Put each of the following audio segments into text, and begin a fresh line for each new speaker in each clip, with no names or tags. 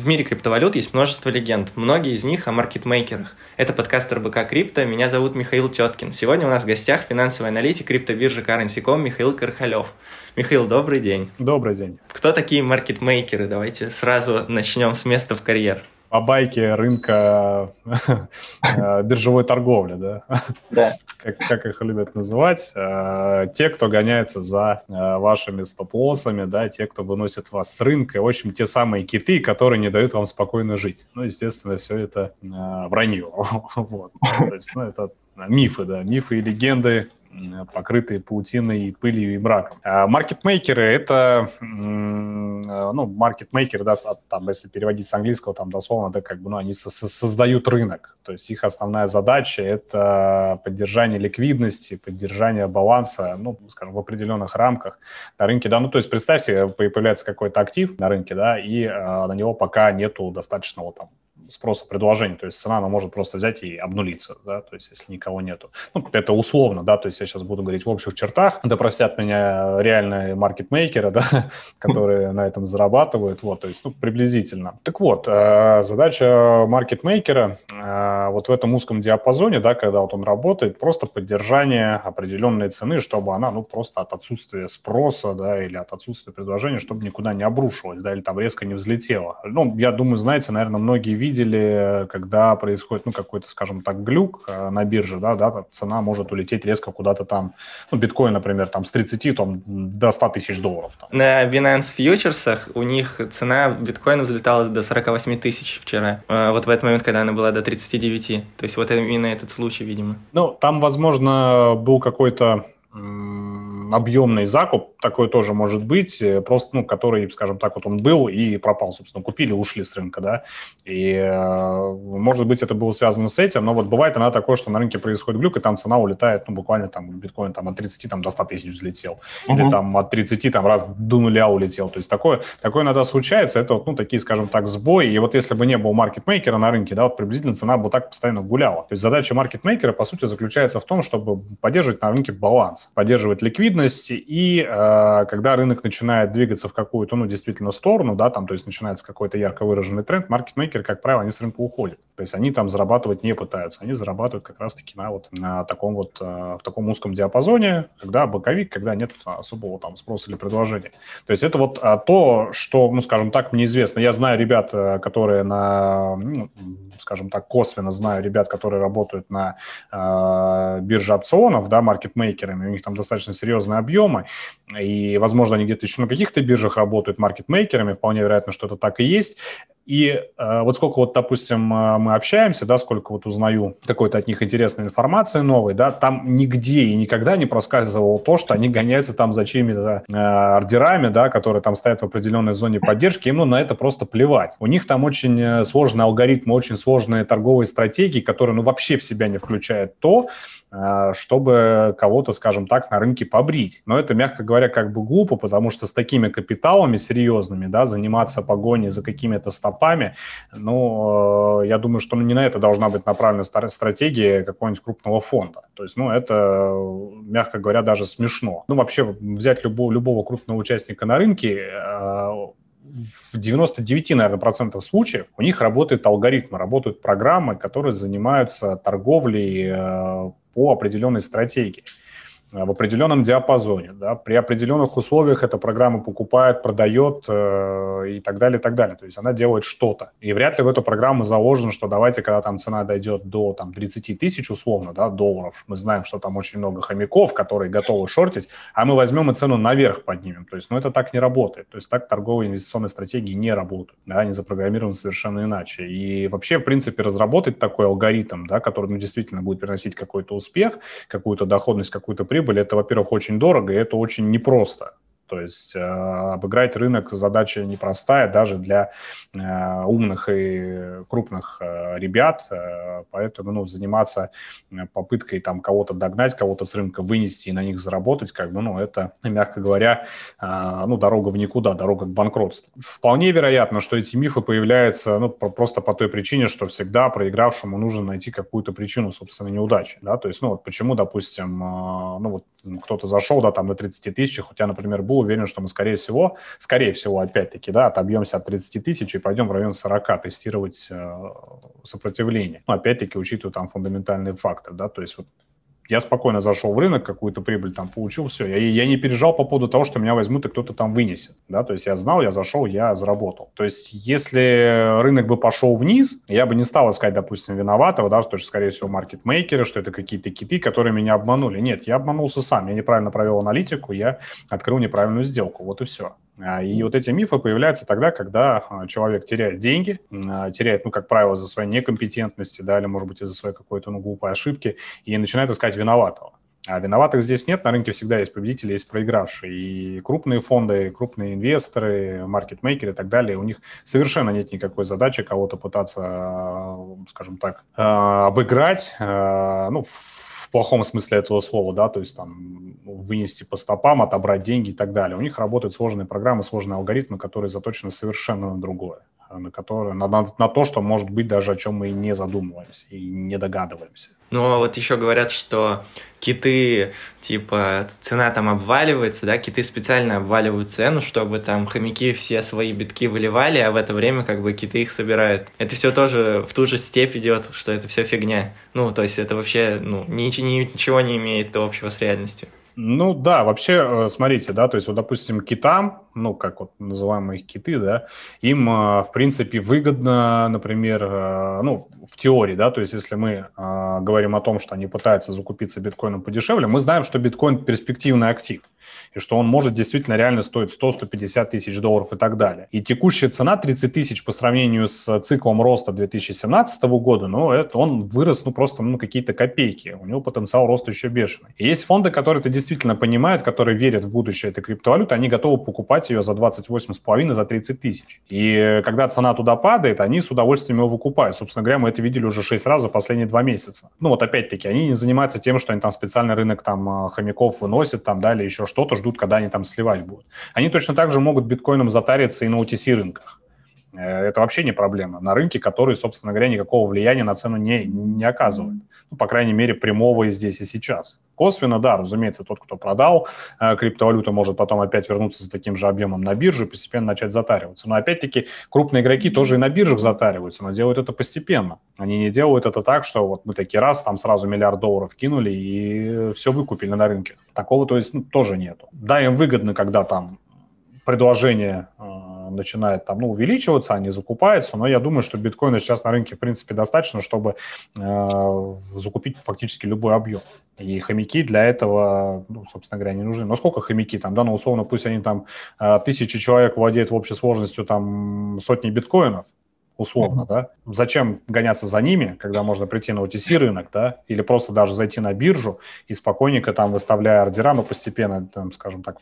В мире криптовалют есть множество легенд, многие из них о маркетмейкерах. Это подкаст РБК Крипто, меня зовут Михаил Теткин. Сегодня у нас в гостях финансовый аналитик криптобиржи Currency.com Михаил Кархалев. Михаил, добрый день.
Добрый день.
Кто такие маркетмейкеры? Давайте сразу начнем с места в карьер
по байке рынка э, биржевой торговли, да? Да. Как, как их любят называть. Э, те, кто гоняется за э, вашими стоп-лоссами, да, те, кто выносит вас с рынка. В общем, те самые киты, которые не дают вам спокойно жить. Ну, естественно, все это вранье. Вот. То есть, ну, это мифы, да, мифы и легенды покрытые паутиной, пылью и браком. А маркетмейкеры — это, ну, маркетмейкеры, да, там, если переводить с английского, там, дословно, да, как бы, ну, они создают рынок. То есть их основная задача — это поддержание ликвидности, поддержание баланса, ну, скажем, в определенных рамках на рынке, да. Ну, то есть представьте, появляется какой-то актив на рынке, да, и э, на него пока нету достаточного там спроса предложения, то есть цена, она может просто взять и обнулиться, да, то есть если никого нету. Ну, это условно, да, то есть я сейчас буду говорить в общих чертах, да простят меня реальные маркетмейкеры, да, которые на этом зарабатывают, вот, то есть, ну, приблизительно. Так вот, э, задача маркетмейкера э, вот в этом узком диапазоне, да, когда вот он работает, просто поддержание определенной цены, чтобы она, ну, просто от отсутствия спроса, да, или от отсутствия предложения, чтобы никуда не обрушилась, да, или там резко не взлетела. Ну, я думаю, знаете, наверное, многие видели видели, когда происходит, ну, какой-то, скажем так, глюк э, на бирже, да, да, цена может улететь резко куда-то там, ну, биткоин, например, там с 30 там, до 100 тысяч долларов. Там.
На Binance фьючерсах у них цена биткоина взлетала до 48 тысяч вчера, э, вот в этот момент, когда она была до 39, то есть вот именно этот случай, видимо.
Ну, там, возможно, был какой-то объемный закуп, такой тоже может быть, э, просто, ну, который, скажем так, вот он был и пропал, собственно, купили, ушли с рынка, да, и, э, может быть, это было связано с этим, но вот бывает она такое, что на рынке происходит глюк, и там цена улетает, ну, буквально там биткоин там от 30 там, до 100 тысяч взлетел, uh-huh. или там от 30 там раз до нуля улетел, то есть такое, такое иногда случается, это вот, ну, такие, скажем так, сбои, и вот если бы не было маркетмейкера на рынке, да, вот приблизительно цена бы так постоянно гуляла. То есть задача маркетмейкера, по сути, заключается в том, чтобы поддерживать на рынке баланс, поддерживать ликвидность и э, когда рынок начинает двигаться в какую-то, ну, действительно, сторону, да, там, то есть начинается какой-то ярко выраженный тренд, маркетмейкеры, как правило, они с рынка уходят. То есть они там зарабатывать не пытаются, они зарабатывают как раз-таки на вот на таком вот, а, в таком узком диапазоне, когда боковик, когда нет особого там спроса или предложения. То есть это вот а, то, что, ну, скажем так, мне известно. Я знаю ребят, которые на, ну, скажем так, косвенно знаю ребят, которые работают на э, бирже опционов, да, маркетмейкерами, у них там достаточно серьезные объемы, и, возможно, они где-то еще на каких-то биржах работают маркетмейкерами, вполне вероятно, что это так и есть. И э, вот сколько вот, допустим, э, мы общаемся, да, сколько вот узнаю какой-то от них интересной информации новой, да, там нигде и никогда не проскальзывало то, что они гоняются там за чьими-то э, ордерами, да, которые там стоят в определенной зоне поддержки, им ну, на это просто плевать. У них там очень э, сложные алгоритмы, очень сложные торговые стратегии, которые, ну, вообще в себя не включают то, э, чтобы кого-то, скажем так, на рынке побрить. Но это, мягко говоря, как бы глупо, потому что с такими капиталами серьезными, да, заниматься погоней за какими-то стоп стопами. Ну, э, я думаю, что не на это должна быть направлена стратегия какого-нибудь крупного фонда. То есть, ну, это, мягко говоря, даже смешно. Ну, вообще, взять любого, любого крупного участника на рынке, э, в 99, наверное, процентов случаев у них работают алгоритмы, работают программы, которые занимаются торговлей э, по определенной стратегии. Э, в определенном диапазоне. Да? При определенных условиях эта программа покупает, продает э, и так далее, и так далее. То есть она делает что-то. И вряд ли в эту программу заложено, что давайте, когда там цена дойдет до там, 30 тысяч условно да, долларов, мы знаем, что там очень много хомяков, которые готовы шортить, а мы возьмем и цену наверх поднимем. То есть ну, это так не работает. То есть так торговые инвестиционные стратегии не работают. Да? Они запрограммированы совершенно иначе. И вообще, в принципе, разработать такой алгоритм, да, который ну, действительно будет приносить какой-то успех, какую-то доходность, какую-то прибыль, прибыль, это, во-первых, очень дорого, и это очень непросто. То есть э, обыграть рынок задача непростая даже для э, умных и крупных э, ребят, поэтому ну, заниматься попыткой там кого-то догнать, кого-то с рынка вынести и на них заработать, как бы, ну, это, мягко говоря, ну, дорога в никуда, дорога к банкротству. Вполне вероятно, что эти мифы появляются ну, просто по той причине, что всегда проигравшему нужно найти какую-то причину, собственно, неудачи, да, то есть, ну, вот почему, допустим, ну, вот кто-то зашел, да, там на 30 тысячах, у тебя, например, был уверен, что мы, скорее всего, скорее всего, опять-таки, да, отобьемся от 30 тысяч и пойдем в район 40 тестировать э, сопротивление. Но, опять-таки, учитывая там фундаментальные факторы, да, то есть вот я спокойно зашел в рынок, какую-то прибыль там получил, все. Я, я не переживал по поводу того, что меня возьмут и кто-то там вынесет. Да? То есть я знал, я зашел, я заработал. То есть если рынок бы пошел вниз, я бы не стал искать, допустим, виноватого, да, что, скорее всего, маркетмейкеры, что это какие-то киты, которые меня обманули. Нет, я обманулся сам. Я неправильно провел аналитику, я открыл неправильную сделку. Вот и все. А, и вот эти мифы появляются тогда, когда а, человек теряет деньги, а, теряет, ну, как правило, за своей некомпетентности, да, или, может быть, из-за своей какой-то, ну, глупой ошибки, и начинает искать виноватого. А виноватых здесь нет, на рынке всегда есть победители, есть проигравшие. И крупные фонды, и крупные инвесторы, маркетмейкеры и так далее, у них совершенно нет никакой задачи кого-то пытаться, скажем так, обыграть, ну, в плохом смысле этого слова, да, то есть там вынести по стопам, отобрать деньги и так далее. У них работают сложные программы, сложные алгоритмы, которые заточены совершенно на другое, на, которое, на, на, на то, что может быть даже о чем мы и не задумываемся и не догадываемся.
Ну, а вот еще говорят, что киты, типа, цена там обваливается, да, киты специально обваливают цену, чтобы там хомяки все свои битки выливали, а в это время как бы киты их собирают. Это все тоже в ту же степь идет, что это все фигня. Ну, то есть это вообще, ну, ничего не имеет общего с реальностью.
Ну да, вообще, э, смотрите, да, то есть вот, допустим, китам, ну, как вот называемые киты, да, им, э, в принципе, выгодно, например, э, ну, в теории, да, то есть если мы говорим о том, что они пытаются закупиться биткоином подешевле, мы знаем, что биткоин перспективный актив и что он может действительно реально стоить 100-150 тысяч долларов и так далее. И текущая цена 30 тысяч по сравнению с циклом роста 2017 года, ну, это он вырос, ну, просто, ну, какие-то копейки. У него потенциал роста еще бешеный. И есть фонды, которые это действительно понимают, которые верят в будущее этой криптовалюты, они готовы покупать ее за 28,5, за 30 тысяч. И когда цена туда падает, они с удовольствием его выкупают. Собственно говоря, мы это видели уже 6 раз за последние 2 месяца. Ну, вот опять-таки, они не занимаются тем, что они там специальный рынок там а, хомяков выносят там, да, или еще что-то, ждут, когда они там сливать будут. Они точно так же могут биткоином затариться и на OTC рынках. Э, это вообще не проблема. На рынке, который, собственно говоря, никакого влияния на цену не, не оказывает. Ну, по крайней мере, прямого и здесь, и сейчас. Косвенно, да, разумеется, тот, кто продал э, криптовалюту, может потом опять вернуться за таким же объемом на биржу и постепенно начать затариваться. Но опять-таки крупные игроки тоже и на биржах затариваются, но делают это постепенно. Они не делают это так, что вот мы такие раз, там сразу миллиард долларов кинули и все выкупили на рынке. Такого, то есть, ну, тоже нету. Да, им выгодно, когда там предложение э, начинает там, ну, увеличиваться, они закупаются, но я думаю, что биткоина сейчас на рынке, в принципе, достаточно, чтобы э, закупить фактически любой объем. И хомяки для этого, ну, собственно говоря, не нужны. Но сколько хомяки там, да, ну, условно, пусть они там э, тысячи человек владеют в общей сложностью там сотни биткоинов, условно, mm-hmm. да. Зачем гоняться за ними, когда можно прийти на OTC рынок, да, или просто даже зайти на биржу и спокойненько там выставляя ордера, но постепенно, там, скажем так,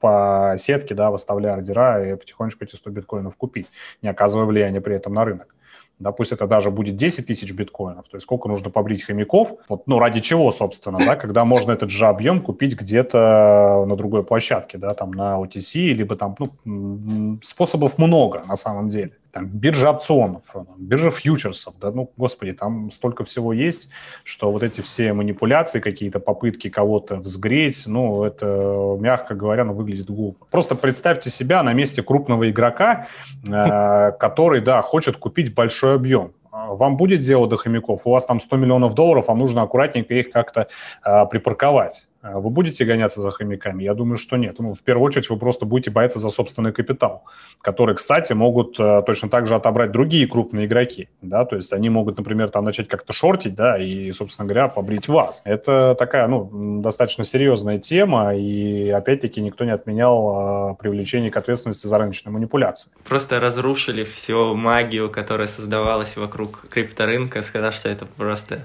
по сетке, да, выставляя ордера и потихонечку эти 100 биткоинов купить, не оказывая влияния при этом на рынок. Да, пусть это даже будет 10 тысяч биткоинов, то есть сколько нужно побрить хомяков, вот, ну, ради чего, собственно, да, когда можно этот же объем купить где-то на другой площадке, да, там на OTC, либо там, ну, способов много на самом деле там, биржа опционов, э, биржа фьючерсов, да, ну, господи, там столько всего есть, что вот эти все манипуляции, какие-то попытки кого-то взгреть, ну, это, мягко говоря, ну, выглядит глупо. Просто представьте себя на месте крупного игрока, э, который, да, хочет купить большой объем. Вам будет дело до хомяков, у вас там 100 миллионов долларов, вам нужно аккуратненько их как-то э, припарковать. А вы будете гоняться за хомяками? Я думаю, что нет. Ну, в первую очередь вы просто будете бояться за собственный капитал, который, кстати, могут э, точно так же отобрать другие крупные игроки. Да? То есть они могут, например, там начать как-то шортить, да, и, собственно говоря, побрить вас. Это такая, ну, достаточно серьезная тема, и, опять-таки, никто не отменял э, привлечение к ответственности за рыночные манипуляции.
Просто разрушили всю магию, которая создавалась вокруг крипторынка, сказав, что это просто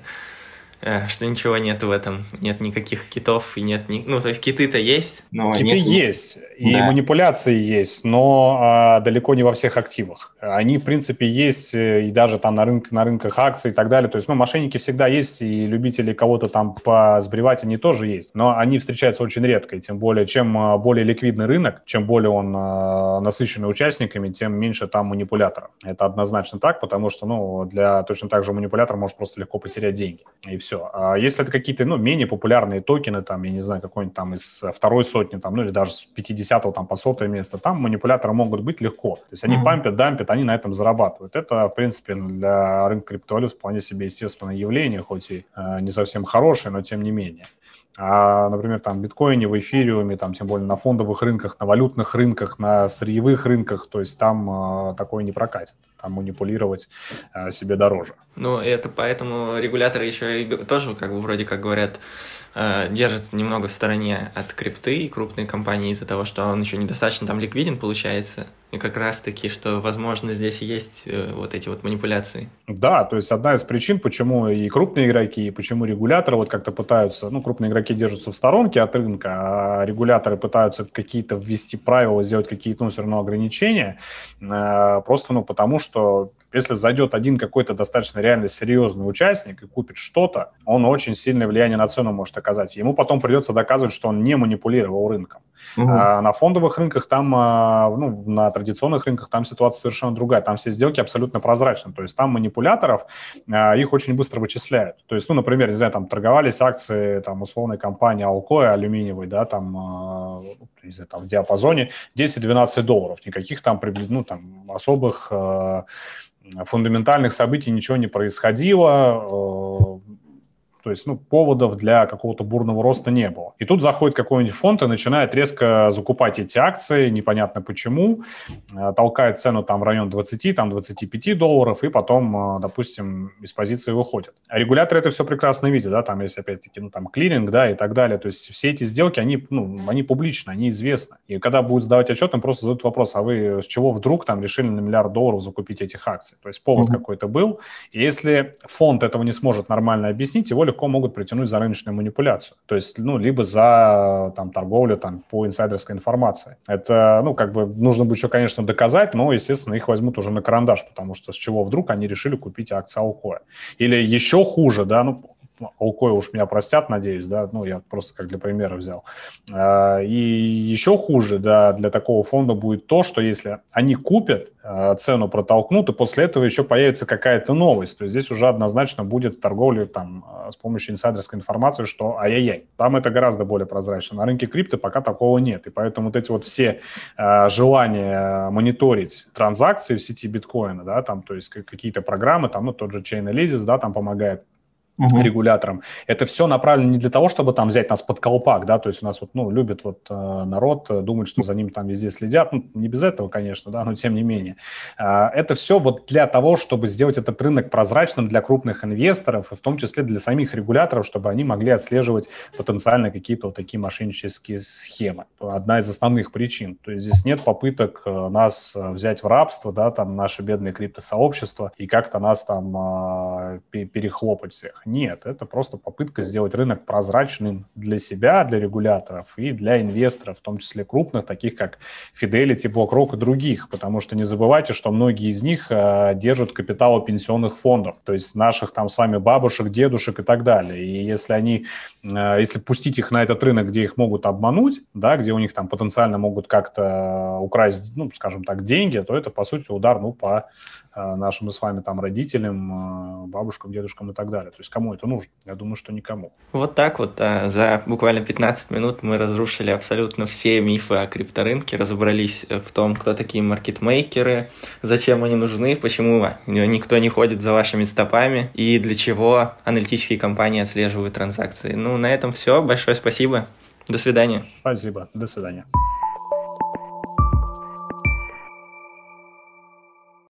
что ничего нет в этом, нет никаких китов и нет ни... ну то есть киты-то есть,
но киты нет... есть и да. манипуляции есть, но а, далеко не во всех активах. Они в принципе есть э, и даже там на рынке на рынках акций и так далее. То есть ну мошенники всегда есть и любители кого-то там посбривать они тоже есть, но они встречаются очень редко. И тем более чем а, более ликвидный рынок, чем более он а, насыщенный участниками, тем меньше там манипуляторов. Это однозначно так, потому что ну для точно так же манипулятор может просто легко потерять деньги и все. А если это какие-то, ну, менее популярные токены, там, я не знаю, какой-нибудь там из второй сотни, там, ну, или даже с 50-го там по сотое место, там манипуляторы могут быть легко. То есть они mm-hmm. пампят, дампят, они на этом зарабатывают. Это, в принципе, для рынка криптовалют вполне себе естественное явление, хоть и э, не совсем хорошее, но тем не менее. А, например, там биткоине, в эфириуме, там, тем более на фондовых рынках, на валютных рынках, на сырьевых рынках, то есть там э, такое не прокатит. Там манипулировать э, себе дороже.
Ну, это поэтому регуляторы еще и тоже, как бы, вроде как говорят, э, держатся немного в стороне от крипты и крупные компании из-за того, что он еще недостаточно там ликвиден получается. Как раз-таки, что, возможно, здесь есть э, вот эти вот манипуляции.
Да, то есть одна из причин, почему и крупные игроки, и почему регуляторы вот как-то пытаются, ну, крупные игроки держатся в сторонке от рынка, а регуляторы пытаются какие-то ввести правила, сделать какие-то, ну, все равно ограничения, э, просто, ну, потому что если зайдет один какой-то достаточно реально серьезный участник и купит что-то, он очень сильное влияние на цену может оказать. Ему потом придется доказывать, что он не манипулировал рынком. Угу. А на фондовых рынках там, а, ну, на традиционных рынках там ситуация совершенно другая. Там все сделки абсолютно прозрачны. То есть там манипуляторов, а, их очень быстро вычисляют. То есть, ну, например, не знаю, там торговались акции там условной компании Alcoa алюминиевой, да, там, а, не знаю, там в диапазоне 10-12 долларов. Никаких там, ну, там особых фундаментальных событий ничего не происходило, э, то есть, ну, поводов для какого-то бурного роста не было. И тут заходит какой-нибудь фонд и начинает резко закупать эти акции, непонятно почему, э, толкает цену там в район 20, там 25 долларов, и потом, э, допустим, из позиции выходит. А регуляторы это все прекрасно видят, да, там есть опять-таки, ну, там клиринг, да, и так далее. То есть все эти сделки, они, ну, они публичны, они известны. И когда будут сдавать отчет, им просто задают вопрос, а вы с чего вдруг там решили на миллиард долларов закупить этих акций? То есть повод mm-hmm. какой-то был. И если фонд этого не сможет нормально объяснить, его легко могут притянуть за рыночную манипуляцию. То есть, ну, либо за там, торговлю там, по инсайдерской информации. Это, ну, как бы нужно будет еще, конечно, доказать, но, естественно, их возьмут уже на карандаш, потому что с чего вдруг они решили купить акции Алкоя. Или еще хуже, да, ну, Алкой уж меня простят, надеюсь, да, ну, я просто как для примера взял. А, и еще хуже, да, для такого фонда будет то, что если они купят, а, цену протолкнут, и после этого еще появится какая-то новость, то есть здесь уже однозначно будет торговля там а, с помощью инсайдерской информации, что ай-яй-яй. Там это гораздо более прозрачно. На рынке крипто пока такого нет, и поэтому вот эти вот все желания мониторить транзакции в сети биткоина, да, там, то есть какие-то программы, там, ну, тот же Chainalysis, да, там помогает угу. регулятором. Это все направлено не для того, чтобы там взять нас под колпак, да, то есть у нас вот, ну, любит вот э, народ, э, думать, что за ним там везде следят, ну, не без этого, конечно, да, но тем не менее. Э, это все вот для того, чтобы сделать этот рынок прозрачным для крупных инвесторов, и в том числе для самих регуляторов, чтобы они могли отслеживать потенциально какие-то вот такие мошеннические схемы. Одна из основных причин. То есть здесь нет попыток э, нас взять в рабство, да, там, наше бедное криптосообщество, и как-то нас там э, перехлопать всех. Нет, это просто попытка сделать рынок прозрачным для себя, для регуляторов и для инвесторов, в том числе крупных, таких как Fidelity, BlackRock и других, потому что не забывайте, что многие из них э, держат капитал пенсионных фондов, то есть наших там с вами бабушек, дедушек и так далее. И если они, э, если пустить их на этот рынок, где их могут обмануть, да, где у них там потенциально могут как-то украсть, ну, скажем так, деньги, то это, по сути, удар, ну, по Э, нашим с вами там родителям, э, бабушкам, дедушкам и так далее. То есть кому это нужно? Я думаю, что никому.
Вот так вот э, за буквально 15 минут мы разрушили абсолютно все мифы о крипторынке, разобрались в том, кто такие маркетмейкеры, зачем они нужны, почему никто не ходит за вашими стопами и для чего аналитические компании отслеживают транзакции. Ну, на этом все. Большое спасибо. До свидания.
Спасибо. До свидания.